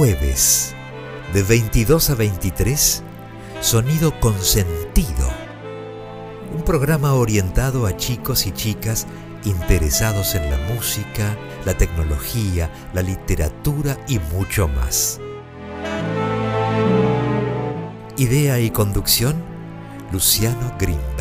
jueves, de 22 a 23, Sonido con Sentido. Un programa orientado a chicos y chicas interesados en la música, la tecnología, la literatura y mucho más. Idea y conducción, Luciano Greenberg.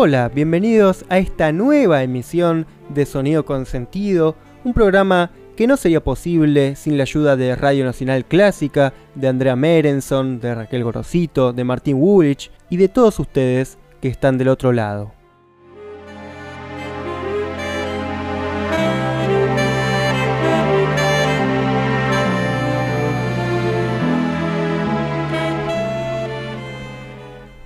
Hola, bienvenidos a esta nueva emisión de Sonido con Sentido, un programa que no sería posible sin la ayuda de Radio Nacional Clásica, de Andrea Merenson, de Raquel Gorosito, de Martín Woolwich y de todos ustedes que están del otro lado.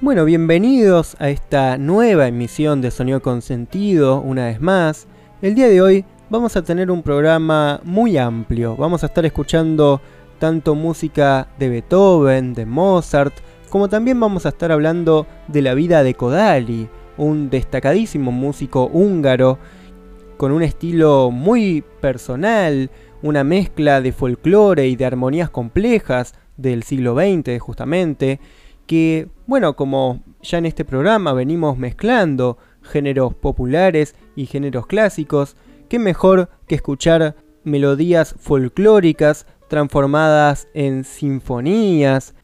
Bueno, bienvenidos a esta nueva emisión de Sonido con Sentido, una vez más. El día de hoy vamos a tener un programa muy amplio. Vamos a estar escuchando tanto música de Beethoven, de Mozart, como también vamos a estar hablando de la vida de Kodali, un destacadísimo músico húngaro con un estilo muy personal, una mezcla de folclore y de armonías complejas del siglo XX justamente que, bueno, como ya en este programa venimos mezclando géneros populares y géneros clásicos, qué mejor que escuchar melodías folclóricas transformadas en sinfonías.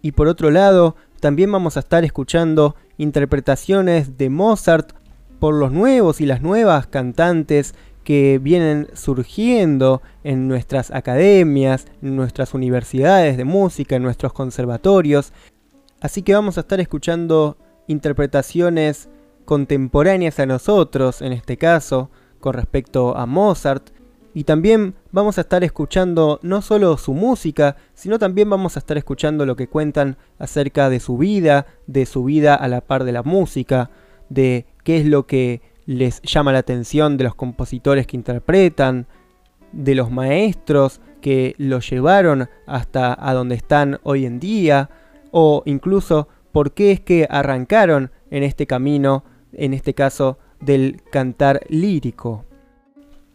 Y por otro lado, también vamos a estar escuchando interpretaciones de Mozart por los nuevos y las nuevas cantantes que vienen surgiendo en nuestras academias, en nuestras universidades de música, en nuestros conservatorios, Así que vamos a estar escuchando interpretaciones contemporáneas a nosotros, en este caso, con respecto a Mozart. Y también vamos a estar escuchando no solo su música, sino también vamos a estar escuchando lo que cuentan acerca de su vida, de su vida a la par de la música, de qué es lo que les llama la atención de los compositores que interpretan, de los maestros que los llevaron hasta a donde están hoy en día, o incluso por qué es que arrancaron en este camino, en este caso del cantar lírico.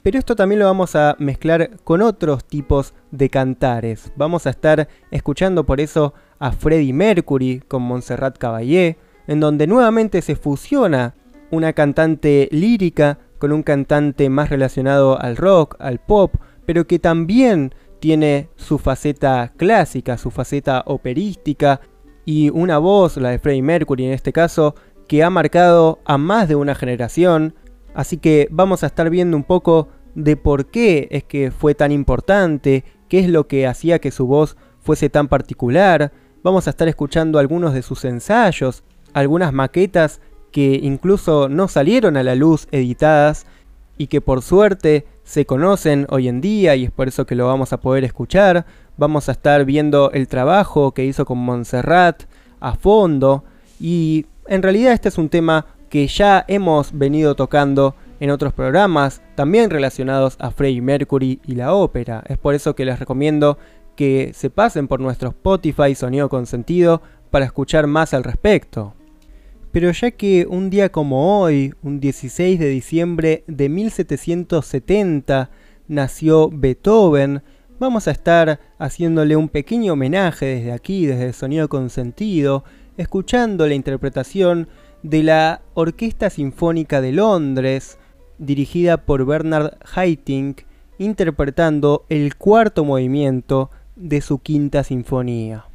Pero esto también lo vamos a mezclar con otros tipos de cantares. Vamos a estar escuchando por eso a Freddie Mercury con Montserrat Caballé, en donde nuevamente se fusiona una cantante lírica con un cantante más relacionado al rock, al pop, pero que también tiene su faceta clásica, su faceta operística y una voz, la de Freddie Mercury en este caso, que ha marcado a más de una generación. Así que vamos a estar viendo un poco de por qué es que fue tan importante, qué es lo que hacía que su voz fuese tan particular. Vamos a estar escuchando algunos de sus ensayos, algunas maquetas que incluso no salieron a la luz editadas y que por suerte se conocen hoy en día y es por eso que lo vamos a poder escuchar. Vamos a estar viendo el trabajo que hizo con Montserrat a fondo y en realidad este es un tema que ya hemos venido tocando en otros programas, también relacionados a Freddie Mercury y la ópera. Es por eso que les recomiendo que se pasen por nuestro Spotify Sonido con Sentido para escuchar más al respecto. Pero ya que un día como hoy, un 16 de diciembre de 1770, nació Beethoven, vamos a estar haciéndole un pequeño homenaje desde aquí, desde el Sonido con Sentido, escuchando la interpretación de la Orquesta Sinfónica de Londres, dirigida por Bernard Haitink, interpretando el cuarto movimiento de su quinta sinfonía.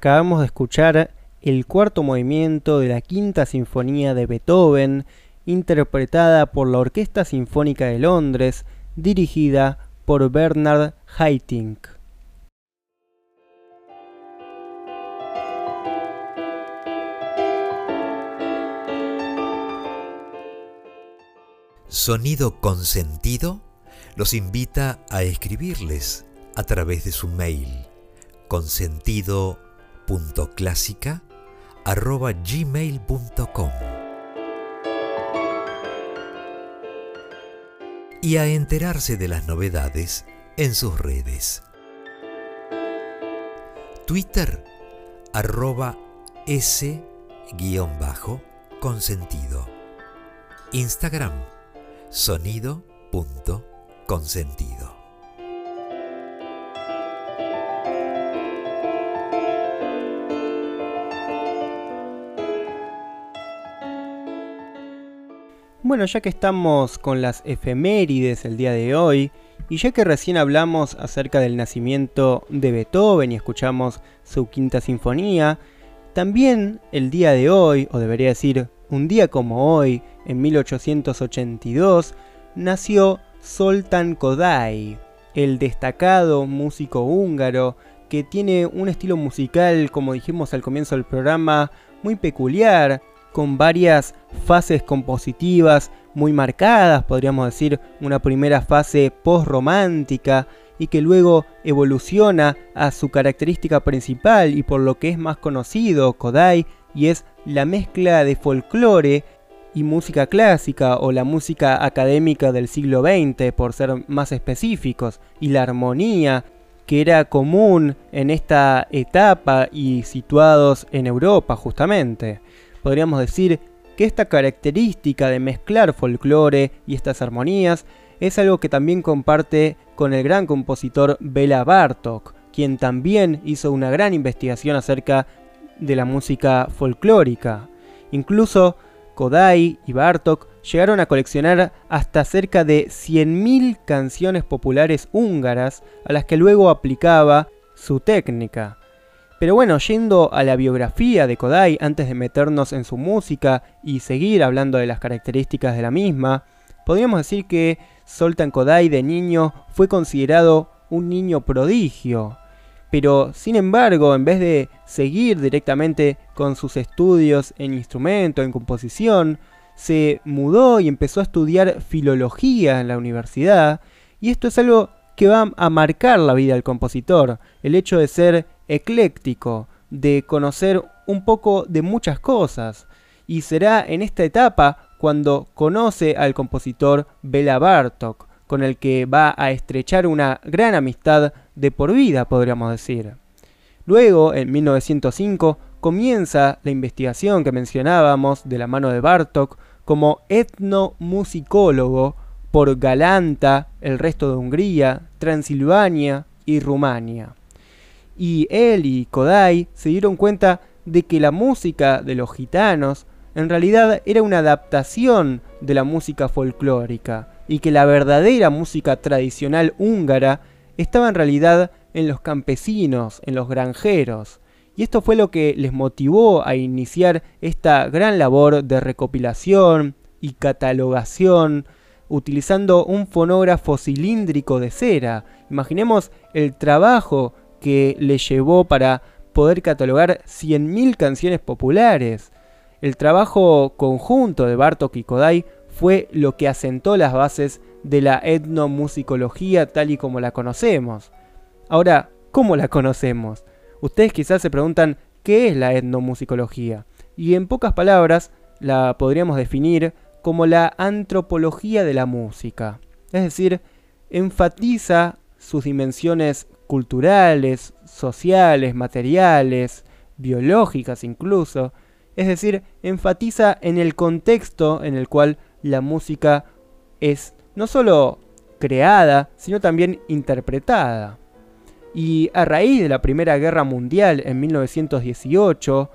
Acabamos de escuchar el cuarto movimiento de la quinta sinfonía de Beethoven, interpretada por la Orquesta Sinfónica de Londres, dirigida por Bernard Haitink. Sonido Consentido los invita a escribirles a través de su mail consentido.clásica.gmail.com y a enterarse de las novedades en sus redes. Twitter arroba s-consentido. Instagram sonido.consentido. Bueno, ya que estamos con las efemérides el día de hoy, y ya que recién hablamos acerca del nacimiento de Beethoven y escuchamos su quinta sinfonía, también el día de hoy, o debería decir un día como hoy, en 1882, nació Soltan Kodály, el destacado músico húngaro que tiene un estilo musical, como dijimos al comienzo del programa, muy peculiar, con varias fases compositivas muy marcadas, podríamos decir una primera fase post-romántica y que luego evoluciona a su característica principal y por lo que es más conocido, Kodai, y es la mezcla de folclore y música clásica o la música académica del siglo XX, por ser más específicos, y la armonía que era común en esta etapa y situados en Europa justamente podríamos decir que esta característica de mezclar folclore y estas armonías es algo que también comparte con el gran compositor Bela Bartok, quien también hizo una gran investigación acerca de la música folclórica. Incluso Kodai y Bartok llegaron a coleccionar hasta cerca de 100.000 canciones populares húngaras a las que luego aplicaba su técnica. Pero bueno, yendo a la biografía de Kodai, antes de meternos en su música y seguir hablando de las características de la misma, podríamos decir que Soltan Kodai de niño fue considerado un niño prodigio. Pero sin embargo, en vez de seguir directamente con sus estudios en instrumento, en composición, se mudó y empezó a estudiar filología en la universidad. Y esto es algo que va a marcar la vida del compositor, el hecho de ser ecléctico, de conocer un poco de muchas cosas. Y será en esta etapa cuando conoce al compositor Bela Bartok, con el que va a estrechar una gran amistad de por vida, podríamos decir. Luego, en 1905, comienza la investigación que mencionábamos de la mano de Bartok como etnomusicólogo por Galanta, el resto de Hungría, Transilvania y Rumania y él y Kodai se dieron cuenta de que la música de los gitanos en realidad era una adaptación de la música folclórica y que la verdadera música tradicional húngara estaba en realidad en los campesinos, en los granjeros. Y esto fue lo que les motivó a iniciar esta gran labor de recopilación y catalogación utilizando un fonógrafo cilíndrico de cera. Imaginemos el trabajo que le llevó para poder catalogar 100.000 canciones populares. El trabajo conjunto de Bartok y Kodai fue lo que asentó las bases de la etnomusicología tal y como la conocemos. Ahora, ¿cómo la conocemos? Ustedes quizás se preguntan qué es la etnomusicología. Y en pocas palabras la podríamos definir como la antropología de la música. Es decir, enfatiza sus dimensiones culturales, sociales, materiales, biológicas incluso, es decir, enfatiza en el contexto en el cual la música es no solo creada, sino también interpretada. Y a raíz de la Primera Guerra Mundial en 1918,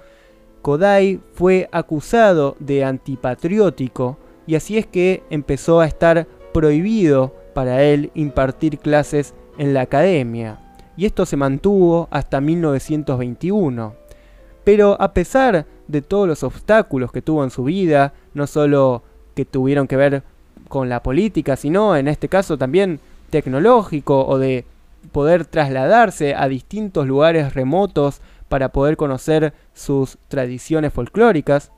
Kodai fue acusado de antipatriótico y así es que empezó a estar prohibido para él impartir clases en la academia. Y esto se mantuvo hasta 1921. Pero a pesar de todos los obstáculos que tuvo en su vida, no solo que tuvieron que ver con la política, sino en este caso también tecnológico o de poder trasladarse a distintos lugares remotos para poder conocer sus tradiciones folclóricas,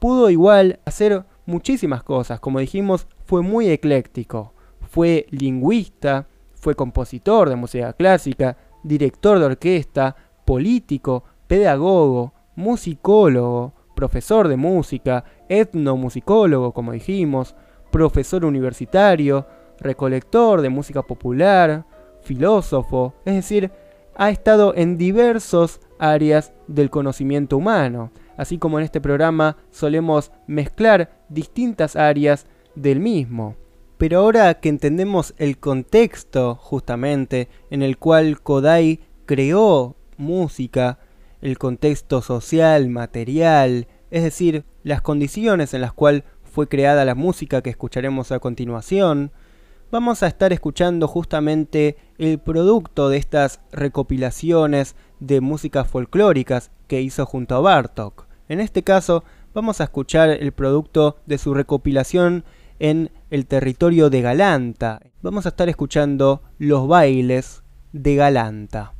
pudo igual hacer muchísimas cosas. Como dijimos, fue muy ecléctico. Fue lingüista, fue compositor de música clásica, director de orquesta, político, pedagogo, musicólogo, profesor de música, etnomusicólogo, como dijimos, profesor universitario, recolector de música popular, filósofo, es decir, ha estado en diversas áreas del conocimiento humano, así como en este programa solemos mezclar distintas áreas del mismo. Pero ahora que entendemos el contexto justamente en el cual Kodai creó música, el contexto social, material, es decir, las condiciones en las cuales fue creada la música que escucharemos a continuación, vamos a estar escuchando justamente el producto de estas recopilaciones de músicas folclóricas que hizo junto a Bartok. En este caso, vamos a escuchar el producto de su recopilación en el territorio de Galanta. Vamos a estar escuchando los bailes de Galanta.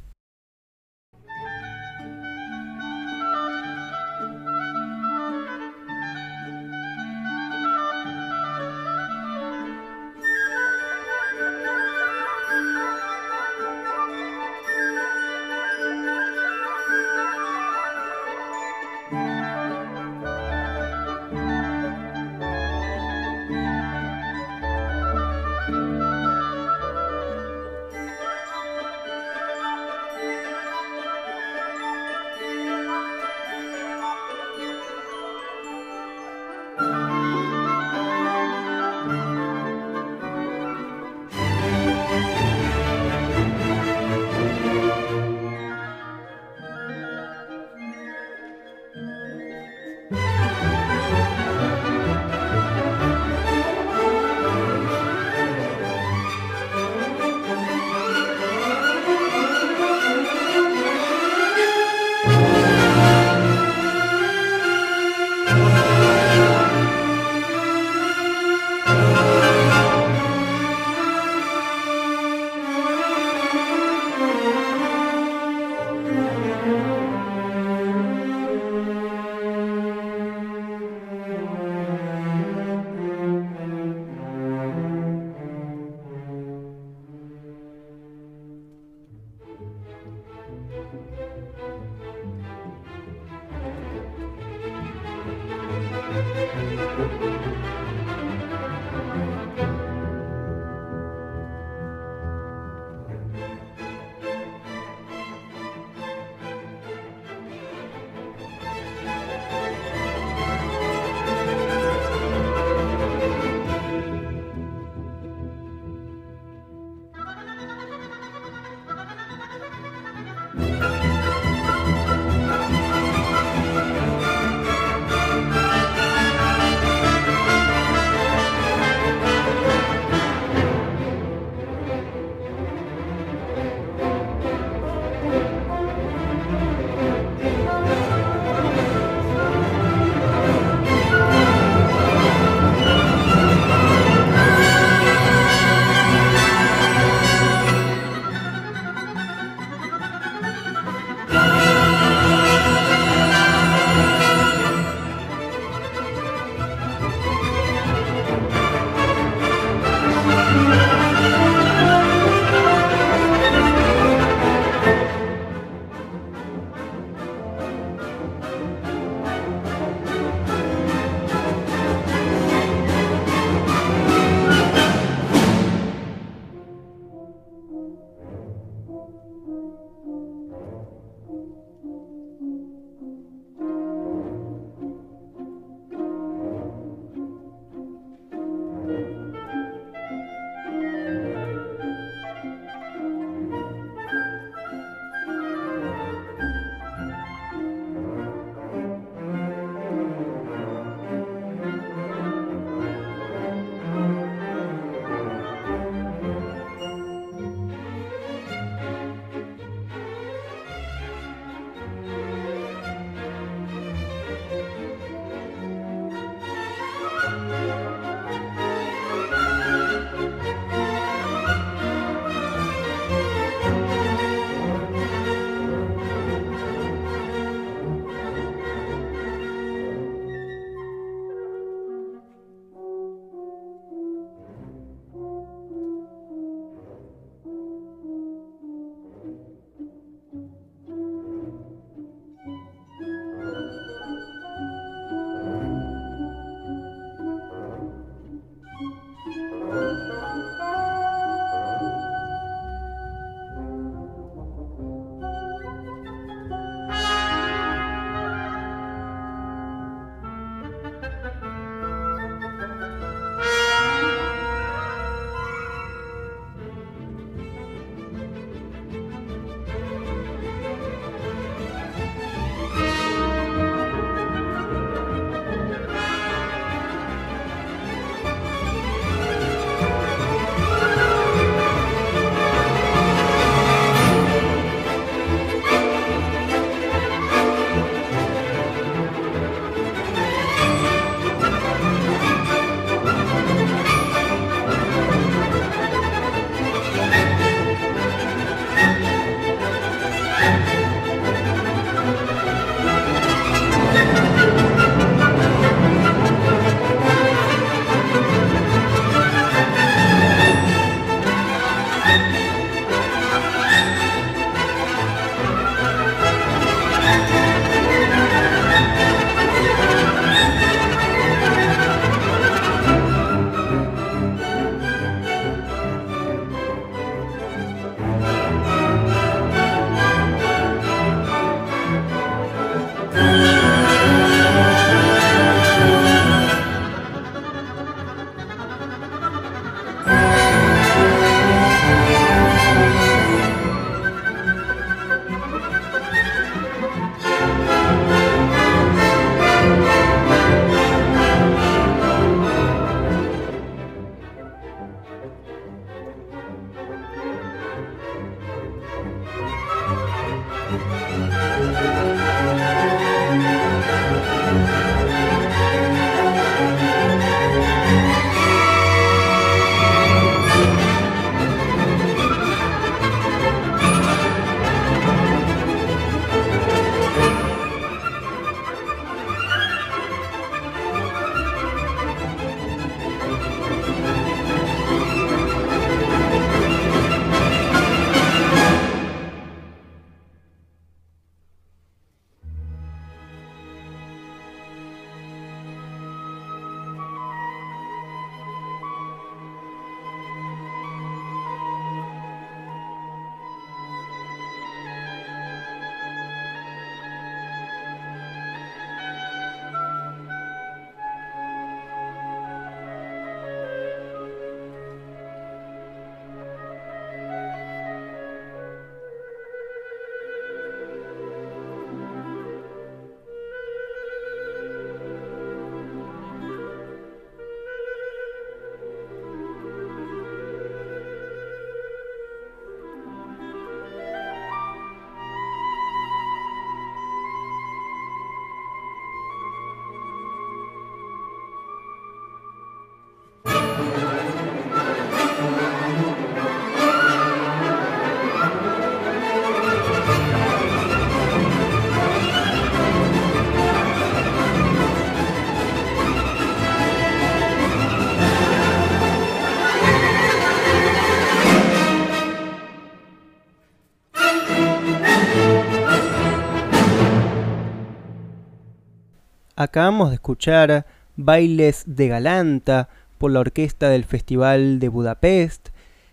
Acabamos de escuchar Bailes de Galanta por la orquesta del Festival de Budapest,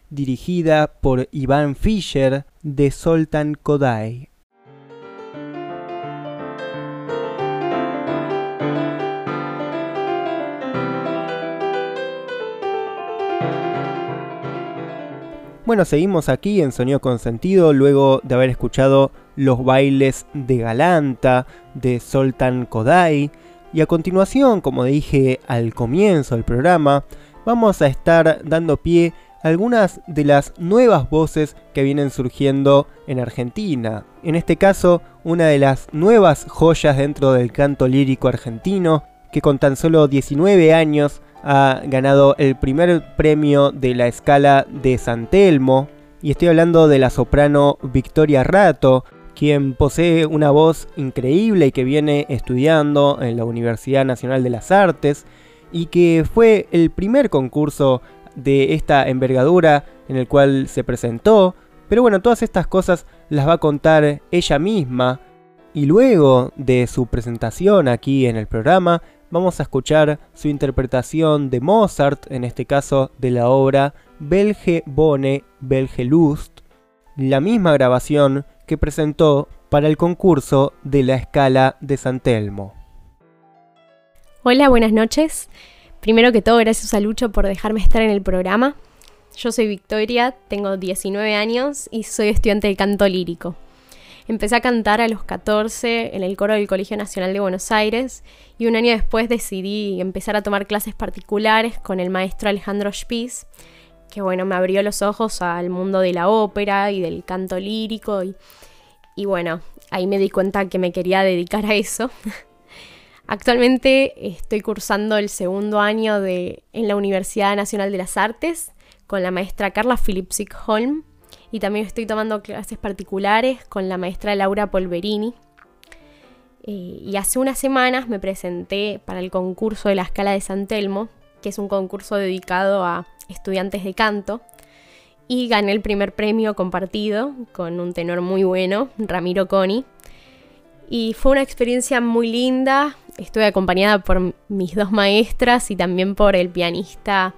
dirigida por Iván Fischer de Soltan Kodai. Bueno, seguimos aquí en Sonido con Sentido luego de haber escuchado los bailes de Galanta de Soltan Kodai. Y a continuación, como dije al comienzo del programa, vamos a estar dando pie a algunas de las nuevas voces que vienen surgiendo en Argentina. En este caso, una de las nuevas joyas dentro del canto lírico argentino, que con tan solo 19 años ha ganado el primer premio de la escala de San Telmo. Y estoy hablando de la soprano Victoria Rato, quien posee una voz increíble y que viene estudiando en la Universidad Nacional de las Artes y que fue el primer concurso de esta envergadura en el cual se presentó. Pero bueno, todas estas cosas las va a contar ella misma. Y luego de su presentación aquí en el programa, vamos a escuchar su interpretación de Mozart, en este caso de la obra Belge Bone Belge Lust, la misma grabación que presentó para el concurso de la escala de San Telmo. Hola, buenas noches. Primero que todo, gracias a Lucho por dejarme estar en el programa. Yo soy Victoria, tengo 19 años y soy estudiante de canto lírico. Empecé a cantar a los 14 en el coro del Colegio Nacional de Buenos Aires y un año después decidí empezar a tomar clases particulares con el maestro Alejandro Spies, que bueno, me abrió los ojos al mundo de la ópera y del canto lírico y, bueno, ahí me di cuenta que me quería dedicar a eso. Actualmente estoy cursando el segundo año de, en la Universidad Nacional de las Artes con la maestra Carla Philipsik Holm y también estoy tomando clases particulares con la maestra Laura Polverini. Eh, y hace unas semanas me presenté para el concurso de la Escala de San Telmo, que es un concurso dedicado a estudiantes de canto, y gané el primer premio compartido con un tenor muy bueno, Ramiro Coni. Y fue una experiencia muy linda, estuve acompañada por mis dos maestras y también por el pianista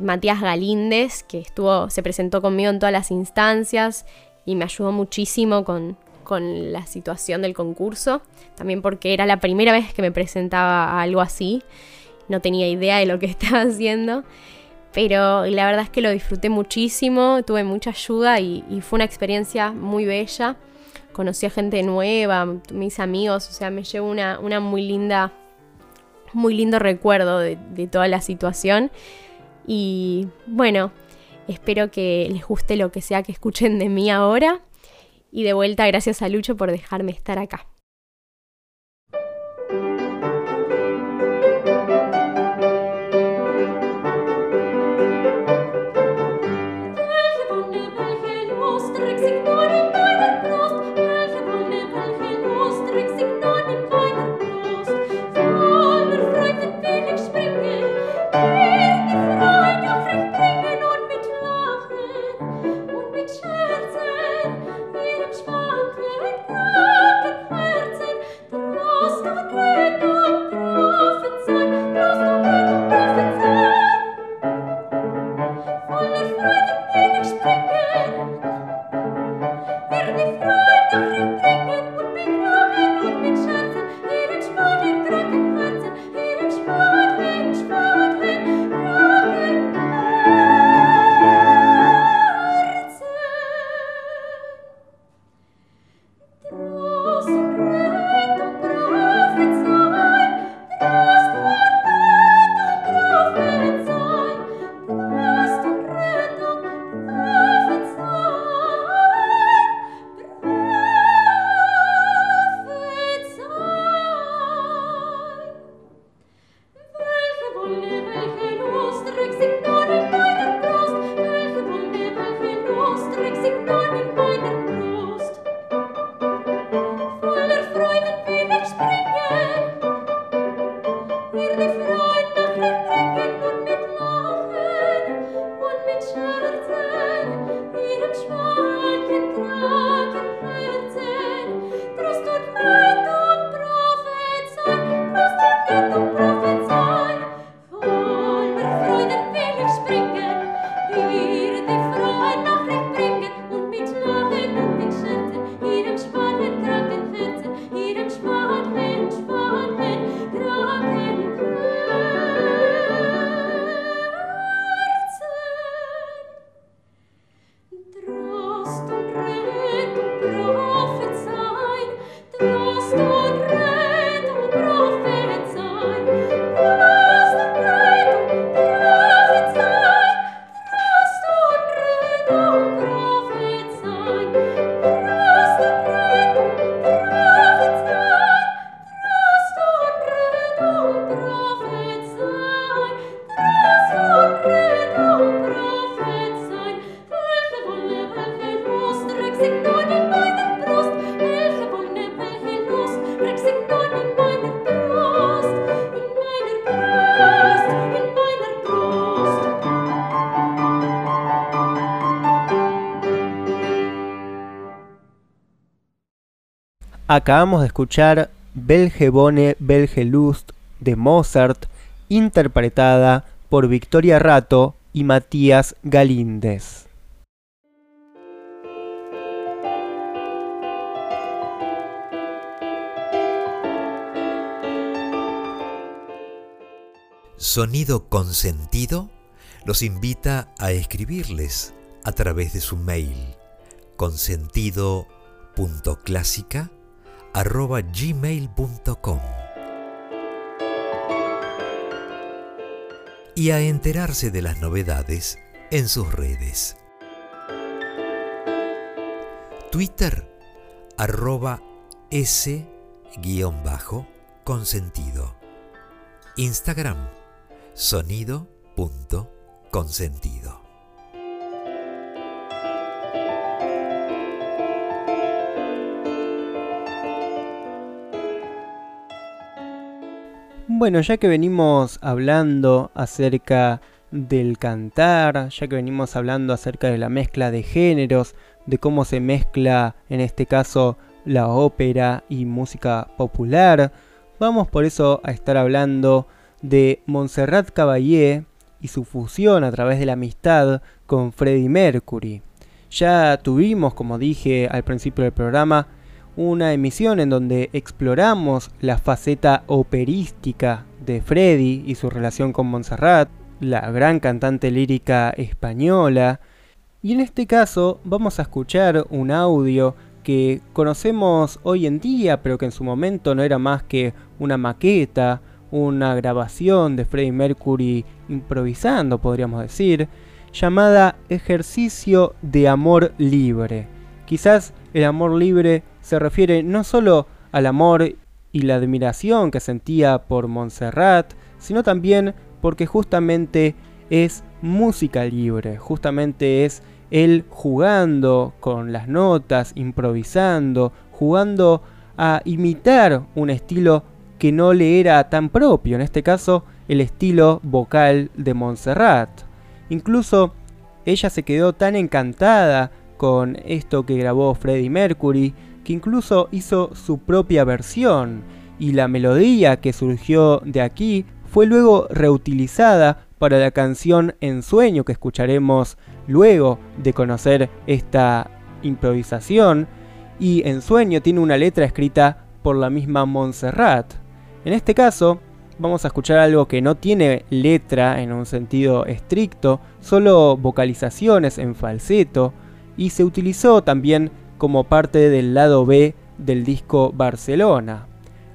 Matías Galíndez, que estuvo, se presentó conmigo en todas las instancias y me ayudó muchísimo con, con la situación del concurso, también porque era la primera vez que me presentaba a algo así, no tenía idea de lo que estaba haciendo, pero la verdad es que lo disfruté muchísimo, tuve mucha ayuda y, fue una experiencia muy bella, conocí a gente nueva, mis amigos, o sea, me llevo una, muy linda, muy lindo recuerdo de, de toda la situación y bueno, espero que les guste lo que sea que escuchen de mí ahora. Y de vuelta, gracias a Lucho por dejarme estar acá. Acabamos de escuchar Belgebone Belgelust de Mozart, interpretada por Victoria Rato y Matías Galíndez. Sonido Consentido los invita a escribirles a través de su mail consentido.clásica arroba gmail.com y a enterarse de las novedades en sus redes. Twitter arroba s guion bajo consentido. Instagram sonido consentido. Bueno, ya que venimos hablando acerca del cantar, ya que venimos hablando acerca de la mezcla de géneros, de cómo se mezcla en este caso la ópera y música popular, vamos por eso a estar hablando de Montserrat Caballé y su fusión a través de la amistad con Freddie Mercury. Ya tuvimos, como dije al principio del programa, una emisión en donde exploramos la faceta operística de Freddy y su relación con Montserrat, la gran cantante lírica española, y en este caso vamos a escuchar un audio que conocemos hoy en día, pero que en su momento no era más que una maqueta, una grabación de Freddie Mercury improvisando, podríamos decir, llamada Ejercicio de Amor Libre. Quizás el amor libre se refiere no solo al amor y la admiración que sentía por Montserrat, sino también porque justamente es música libre, justamente es él jugando con las notas, improvisando, jugando a imitar un estilo que no le era tan propio, en este caso el estilo vocal de Montserrat. Incluso ella se quedó tan encantada con esto que grabó Freddie Mercury que incluso hizo su propia versión y la melodía que surgió de aquí fue luego reutilizada para la canción En Sueño que escucharemos luego de conocer esta improvisación y En Sueño tiene una letra escrita por la misma Montserrat. En este caso, vamos a escuchar algo que no tiene letra en un sentido estricto, solo vocalizaciones en falseto, y se utilizó también como parte del lado B del disco Barcelona.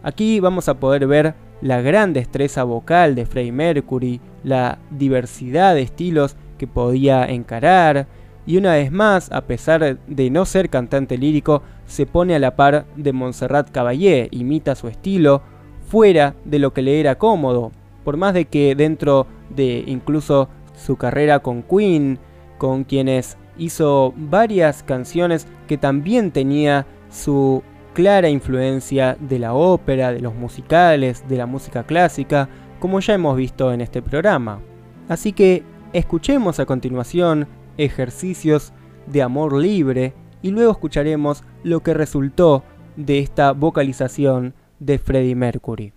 Aquí vamos a poder ver la gran destreza vocal de Freddie Mercury, la diversidad de estilos que podía encarar, y una vez más, a pesar de no ser cantante lírico, se pone a la par de Montserrat Caballé, imita su estilo fuera de lo que le era cómodo, por más de que dentro de incluso su carrera con Queen, con quienes hizo varias canciones que también tenía su clara influencia de la ópera, de los musicales, de la música clásica, como ya hemos visto en este programa. Así que escuchemos a continuación ejercicios de amor libre y luego escucharemos lo que resultó de esta vocalización de Freddie Mercury.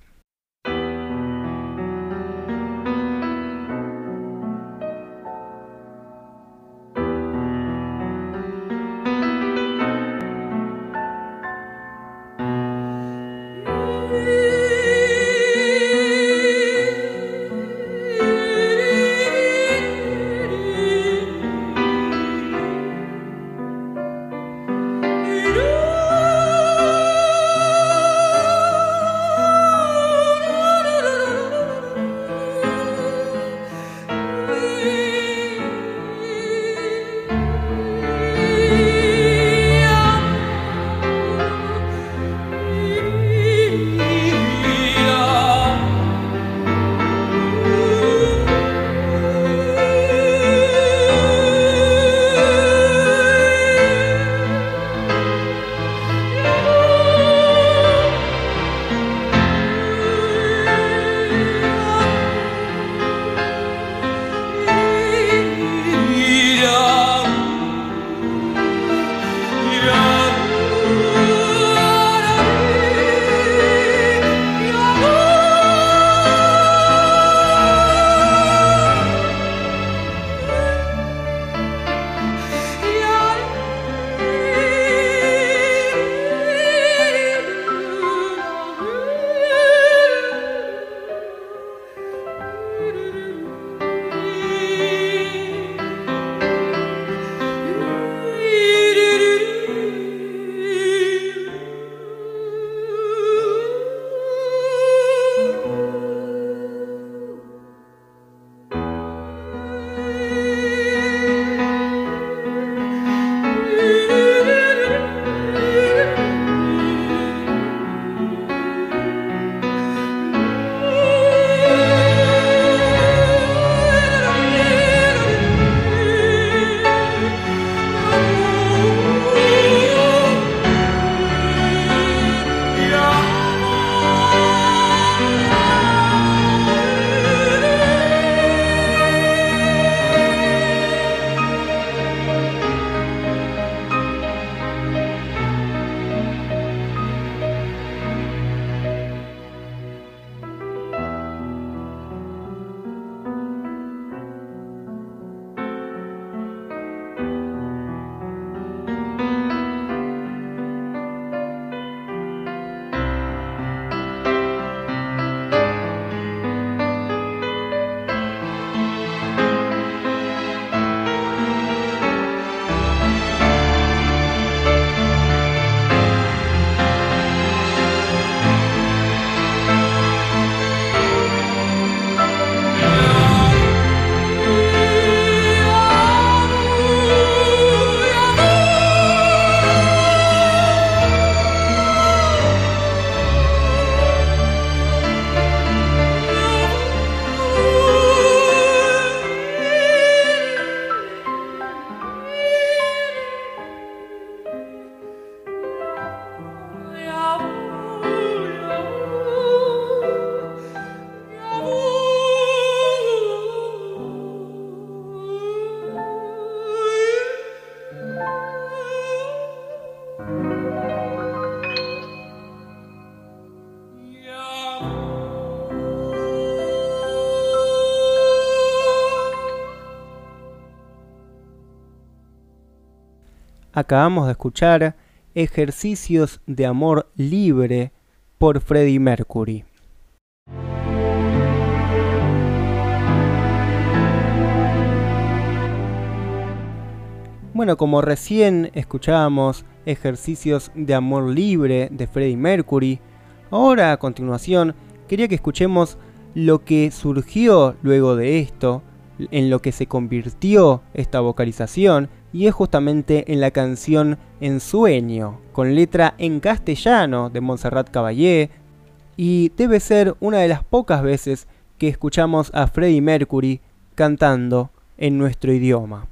Acabamos de escuchar Ejercicios de Amor Libre por Freddie Mercury. Bueno, como recién escuchábamos Ejercicios de Amor Libre de Freddie Mercury, ahora a continuación quería que escuchemos lo que surgió luego de esto, en lo que se convirtió esta vocalización, y es justamente en la canción En Sueño, con letra en castellano de Montserrat Caballé, y debe ser una de las pocas veces que escuchamos a Freddie Mercury cantando en nuestro idioma.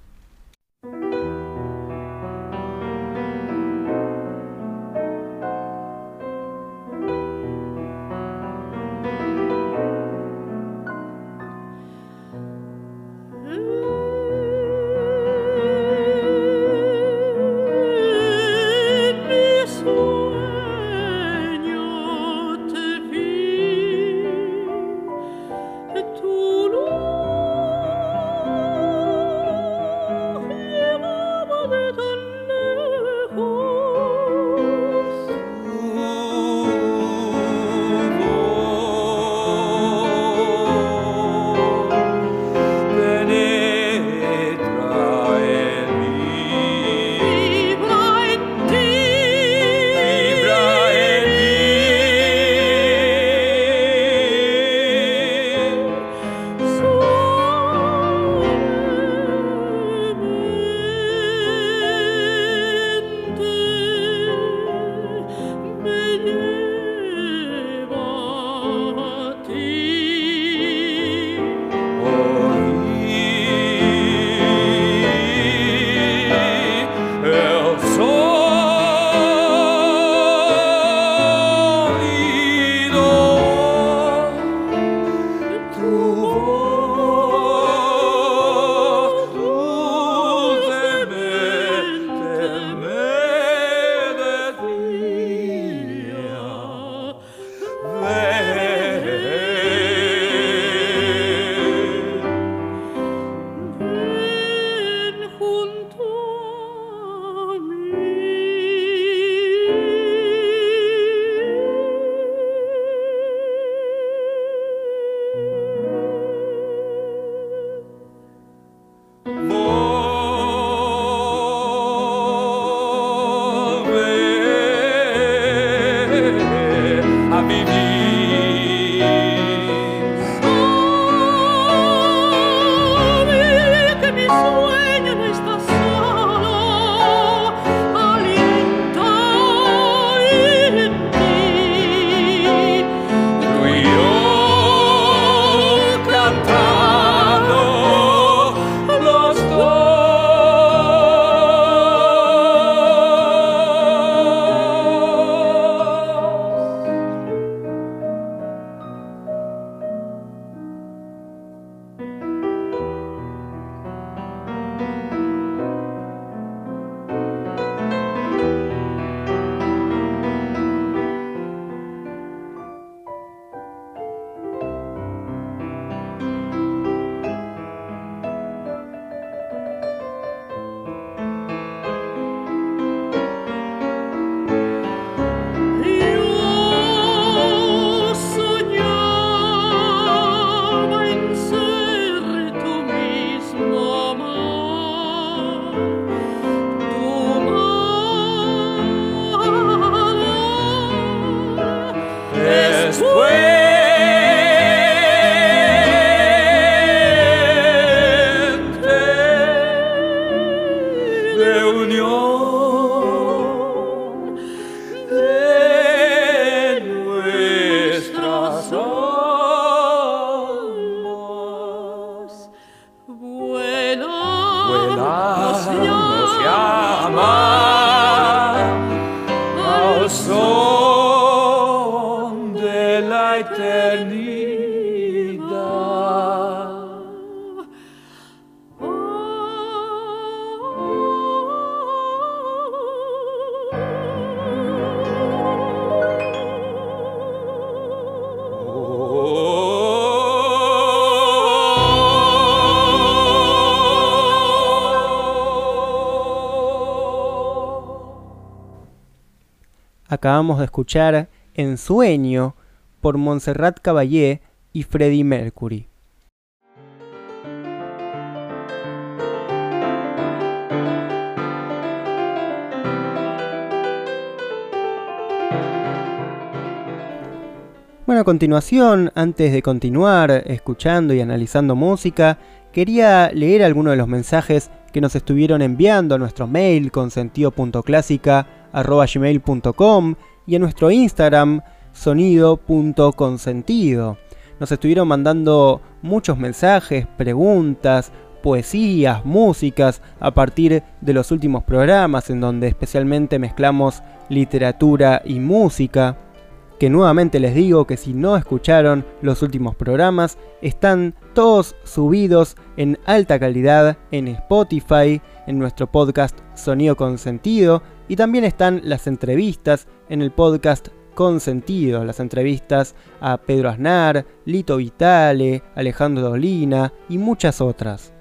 Acabamos de escuchar En Sueño por Montserrat Caballé y Freddie Mercury. Bueno, a continuación, antes de continuar escuchando y analizando música, quería leer algunos de los mensajes que nos estuvieron enviando a nuestro mail consentido.clásica.gmail.com y a nuestro Instagram sonido.consentido. Nos estuvieron mandando muchos mensajes, preguntas, poesías, músicas a partir de los últimos programas en donde especialmente mezclamos literatura y música que nuevamente les digo que si no escucharon los últimos programas, están todos subidos en alta calidad en Spotify, en nuestro podcast Sonido con Sentido, y también están las entrevistas en el podcast con sentido, las entrevistas a Pedro Aznar, Lito Vitale, Alejandro Dolina y muchas otras.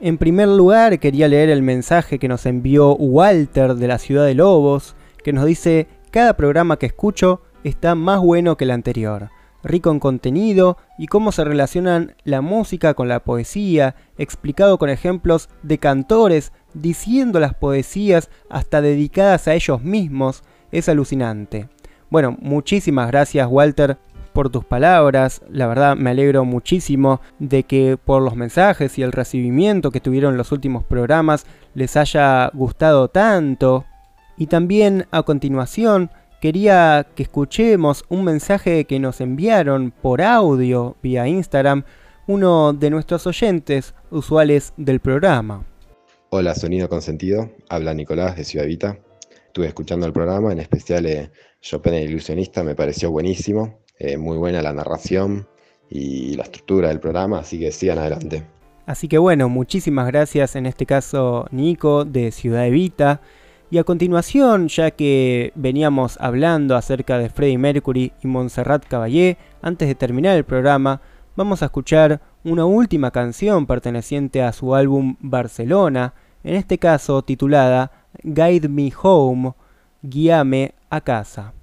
En primer lugar, quería leer el mensaje que nos envió Walter de la ciudad de Lobos, que nos dice, cada programa que escucho está más bueno que el anterior, rico en contenido y cómo se relacionan la música con la poesía, explicado con ejemplos de cantores diciendo las poesías hasta dedicadas a ellos mismos, es alucinante. Bueno, muchísimas gracias Walter por tus palabras, la verdad me alegro muchísimo de que por los mensajes y el recibimiento que tuvieron los últimos programas les haya gustado tanto. Y también a continuación quería que escuchemos un mensaje que nos enviaron por audio vía Instagram uno de nuestros oyentes usuales del programa. Hola, Sonido Consentido, habla Nicolás de Ciudad Vita. Estuve escuchando el programa, en especial eh, Chopin el ilusionista, me pareció buenísimo, eh, muy buena la narración y la estructura del programa, así que sigan adelante. Así que bueno, muchísimas gracias en este caso Nico de Ciudad Evita. Y a continuación, ya que veníamos hablando acerca de Freddie Mercury y Montserrat Caballé, antes de terminar el programa, vamos a escuchar una última canción perteneciente a su álbum Barcelona, en este caso titulada Guide Me Home, Guíame a casa.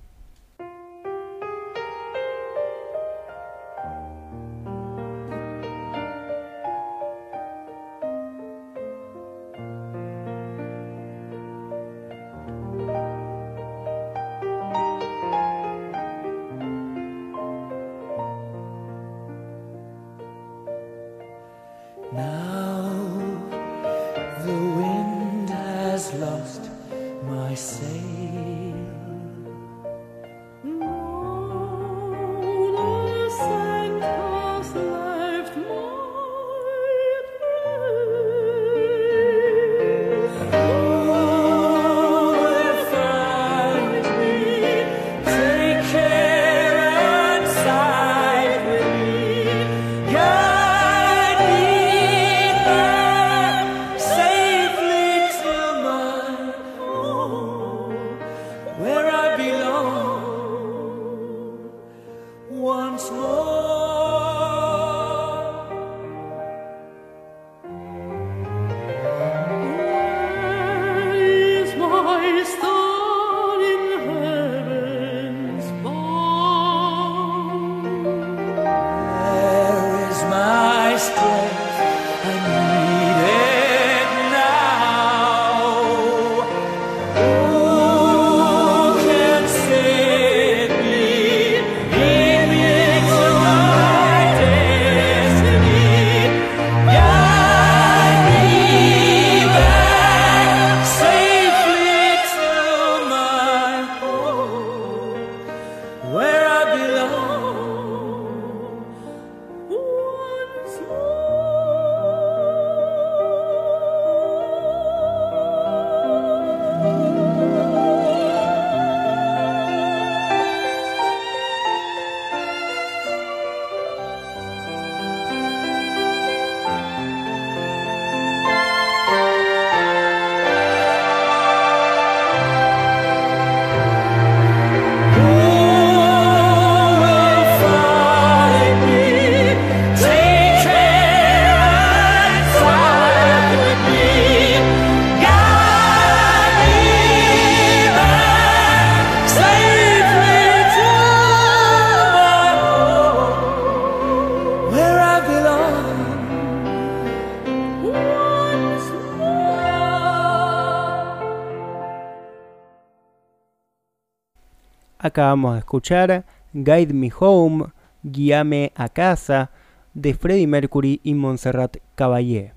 Acabamos de escuchar Guide Me Home, Guíame a casa, de Freddie Mercury y Montserrat Caballé.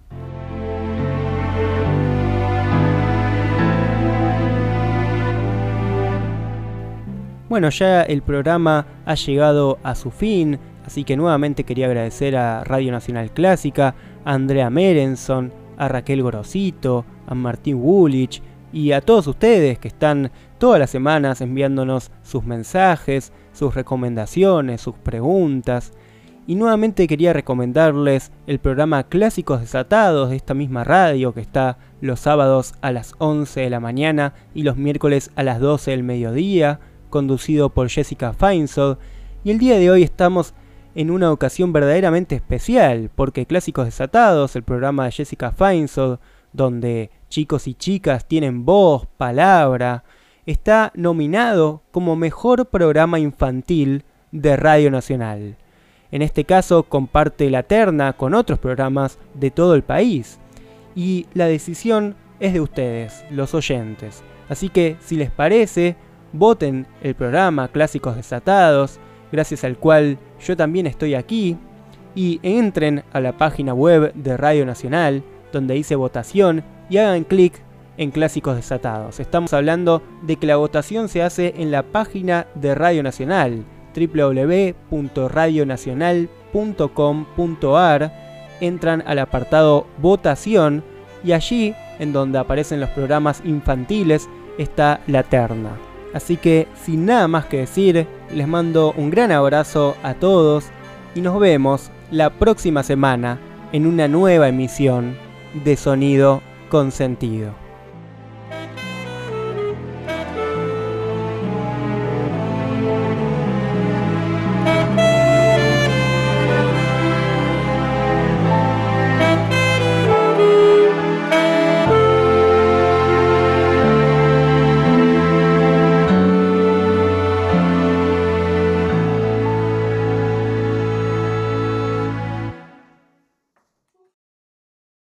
Bueno, ya el programa ha llegado a su fin, así que nuevamente quería agradecer a Radio Nacional Clásica, a Andrea Merenson, a Raquel Gorosito, a Martín Woolwich y a todos ustedes que están todas las semanas enviándonos sus mensajes, sus recomendaciones, sus preguntas. Y nuevamente quería recomendarles el programa Clásicos Desatados de esta misma radio que está los sábados a las 11 de la mañana y los miércoles a las 12 del mediodía, conducido por Jessica Feinsold. Y el día de hoy estamos en una ocasión verdaderamente especial, porque Clásicos Desatados, el programa de Jessica Feinsold, donde chicos y chicas tienen voz, palabra, está nominado como mejor programa infantil de Radio Nacional. En este caso comparte la terna con otros programas de todo el país. Y la decisión es de ustedes, los oyentes. Así que si les parece, voten el programa Clásicos Desatados, gracias al cual yo también estoy aquí, y entren a la página web de Radio Nacional, donde dice votación, y hagan clic en Clásicos Desatados. Estamos hablando de que la votación se hace en la página de Radio Nacional, www.radionacional.com.ar, entran al apartado votación y allí, en donde aparecen los programas infantiles, está la terna. Así que, sin nada más que decir, les mando un gran abrazo a todos y nos vemos la próxima semana en una nueva emisión de Sonido con Sentido.